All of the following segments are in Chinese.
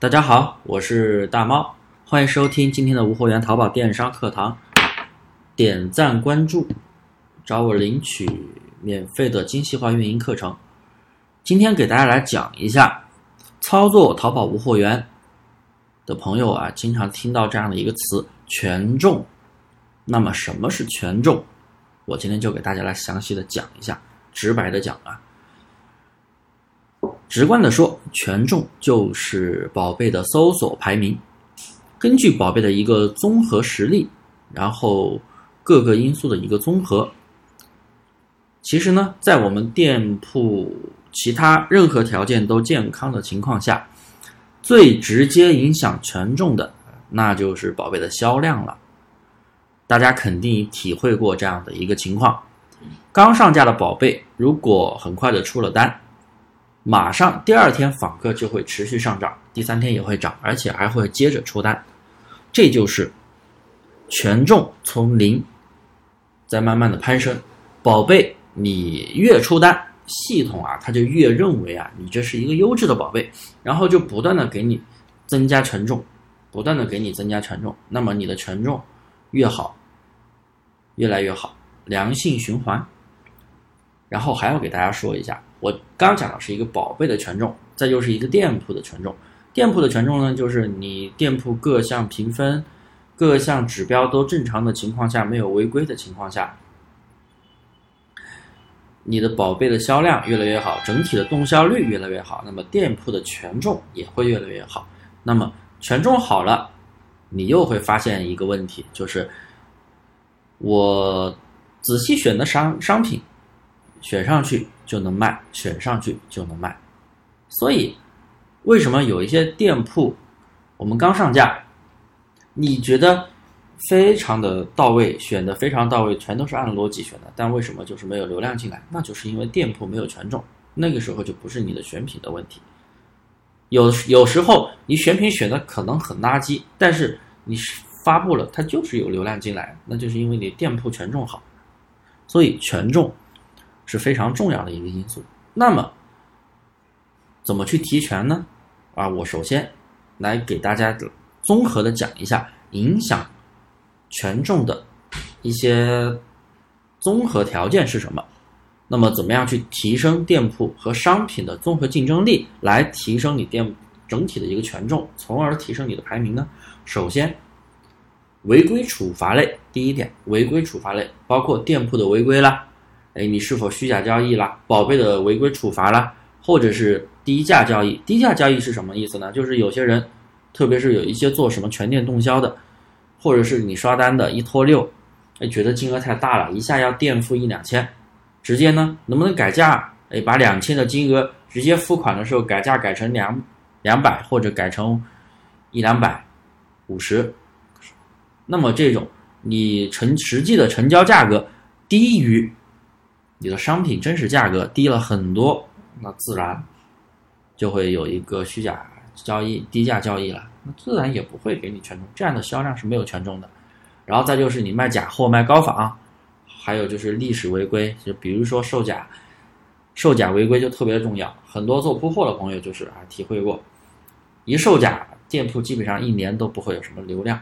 大家好，我是大猫，欢迎收听今天的无货源淘宝电商课堂。点赞关注，找我领取免费的精细化运营课程。今天给大家来讲一下操作淘宝无货源的朋友啊，经常听到这样的一个词“权重”。那么什么是权重？我今天就给大家来详细的讲一下，直白的讲啊。直观的说，权重就是宝贝的搜索排名，根据宝贝的一个综合实力，然后各个因素的一个综合。其实呢，在我们店铺其他任何条件都健康的情况下，最直接影响权重的，那就是宝贝的销量了。大家肯定体会过这样的一个情况：刚上架的宝贝，如果很快的出了单。马上第二天访客就会持续上涨，第三天也会涨，而且还会接着出单，这就是权重从零在慢慢的攀升。宝贝，你越出单，系统啊，它就越认为啊，你这是一个优质的宝贝，然后就不断的给你增加权重，不断的给你增加权重，那么你的权重越好，越来越好，良性循环。然后还要给大家说一下。我刚讲的是一个宝贝的权重，再就是一个店铺的权重。店铺的权重呢，就是你店铺各项评分、各项指标都正常的情况下，没有违规的情况下，你的宝贝的销量越来越好，整体的动销率越来越好，那么店铺的权重也会越来越好。那么权重好了，你又会发现一个问题，就是我仔细选的商商品。选上去就能卖，选上去就能卖，所以为什么有一些店铺我们刚上架，你觉得非常的到位，选的非常到位，全都是按逻辑选的，但为什么就是没有流量进来？那就是因为店铺没有权重，那个时候就不是你的选品的问题。有有时候你选品选的可能很垃圾，但是你发布了，它就是有流量进来，那就是因为你店铺权重好，所以权重。是非常重要的一个因素。那么，怎么去提权呢？啊，我首先来给大家综合的讲一下影响权重的一些综合条件是什么。那么，怎么样去提升店铺和商品的综合竞争力，来提升你店整体的一个权重，从而提升你的排名呢？首先，违规处罚类，第一点，违规处罚类包括店铺的违规啦。哎，你是否虚假交易啦？宝贝的违规处罚啦，或者是低价交易？低价交易是什么意思呢？就是有些人，特别是有一些做什么全店动销的，或者是你刷单的一拖六，哎，觉得金额太大了，一下要垫付一两千，直接呢，能不能改价？哎，把两千的金额直接付款的时候改价改成两两百，或者改成一两百五十，那么这种你成实际的成交价格低于。你的商品真实价格低了很多，那自然就会有一个虚假交易、低价交易了，那自然也不会给你权重，这样的销量是没有权重的。然后再就是你卖假货、卖高仿，还有就是历史违规，就比如说售假、售假违规就特别重要。很多做铺货的朋友就是啊体会过，一售假，店铺基本上一年都不会有什么流量。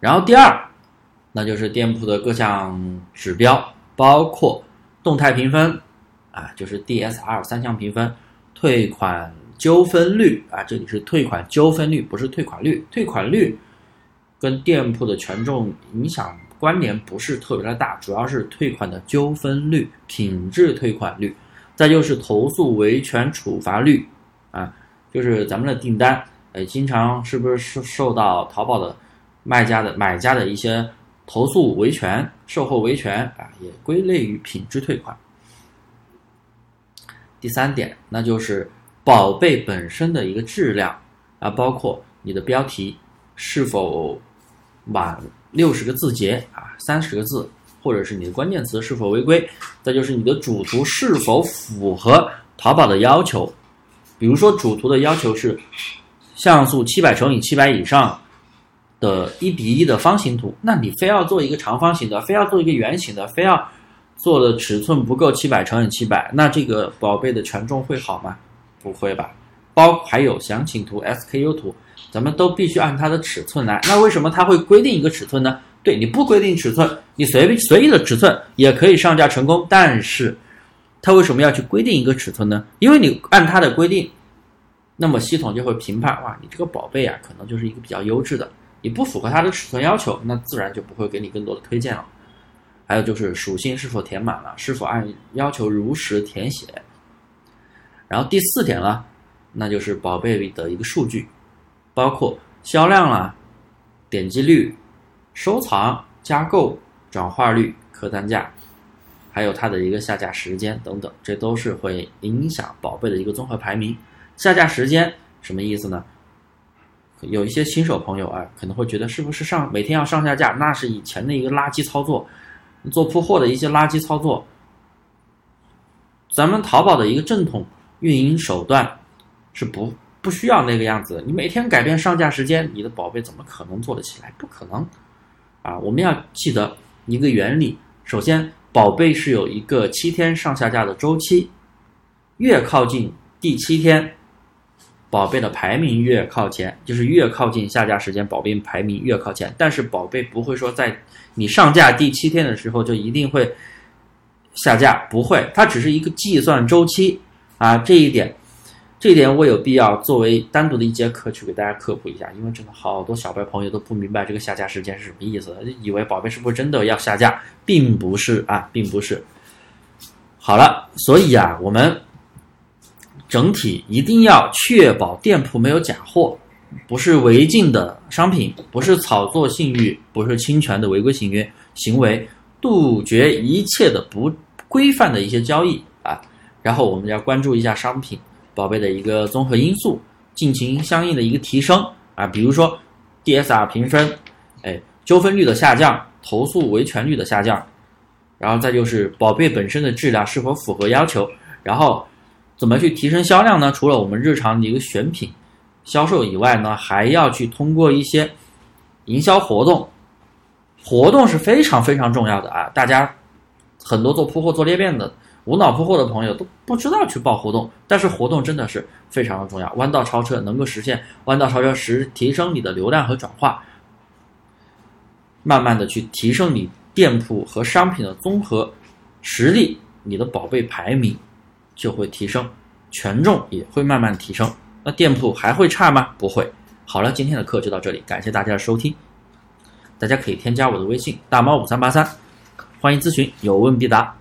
然后第二，那就是店铺的各项指标。包括动态评分，啊，就是 DSR 三项评分，退款纠纷率啊，这里是退款纠纷率，不是退款率。退款率跟店铺的权重影响关联不是特别的大，主要是退款的纠纷率、品质退款率，再就是投诉维权处罚率，啊，就是咱们的订单，呃，经常是不是受受到淘宝的卖家的买家的一些。投诉维权、售后维权啊，也归类于品质退款。第三点，那就是宝贝本身的一个质量啊，包括你的标题是否满六十个字节啊，三十个字，或者是你的关键词是否违规，再就是你的主图是否符合淘宝的要求。比如说，主图的要求是像素七百乘以七百以上。的一比一的方形图，那你非要做一个长方形的，非要做一个圆形的，非要做的尺寸不够七百乘以七百，那这个宝贝的权重会好吗？不会吧？包还有详情图、SKU 图，咱们都必须按它的尺寸来。那为什么它会规定一个尺寸呢？对，你不规定尺寸，你随便随意的尺寸也可以上架成功。但是，它为什么要去规定一个尺寸呢？因为你按它的规定，那么系统就会评判，哇，你这个宝贝啊，可能就是一个比较优质的。你不符合它的尺寸要求，那自然就不会给你更多的推荐了。还有就是属性是否填满了，是否按要求如实填写。然后第四点呢，那就是宝贝的一个数据，包括销量啦、点击率。收藏、加购、转化率、客单价，还有它的一个下架时间等等，这都是会影响宝贝的一个综合排名。下架时间什么意思呢？有一些新手朋友啊，可能会觉得是不是上每天要上下架，那是以前的一个垃圾操作，做铺货的一些垃圾操作。咱们淘宝的一个正统运营手段是不不需要那个样子。你每天改变上架时间，你的宝贝怎么可能做得起来？不可能。啊，我们要记得一个原理。首先，宝贝是有一个七天上下架的周期，越靠近第七天，宝贝的排名越靠前，就是越靠近下架时间，宝贝排名越靠前。但是，宝贝不会说在你上架第七天的时候就一定会下架，不会，它只是一个计算周期啊，这一点。这一点我有必要作为单独的一节课去给大家科普一下，因为真的好多小白朋友都不明白这个下架时间是什么意思，以为宝贝是不是真的要下架，并不是啊，并不是。好了，所以啊，我们整体一定要确保店铺没有假货，不是违禁的商品，不是炒作信誉，不是侵权的违规行为行为，杜绝一切的不规范的一些交易啊。然后我们要关注一下商品。宝贝的一个综合因素进行相应的一个提升啊，比如说 DSR 评分，哎，纠纷率的下降，投诉维权率的下降，然后再就是宝贝本身的质量是否符合要求，然后怎么去提升销量呢？除了我们日常的一个选品销售以外呢，还要去通过一些营销活动，活动是非常非常重要的啊！大家很多做铺货做裂变的。无脑铺货的朋友都不知道去报活动，但是活动真的是非常的重要。弯道超车能够实现弯道超车时提升你的流量和转化，慢慢的去提升你店铺和商品的综合实力，你的宝贝排名就会提升，权重也会慢慢提升。那店铺还会差吗？不会。好了，今天的课就到这里，感谢大家的收听。大家可以添加我的微信大猫五三八三，欢迎咨询，有问必答。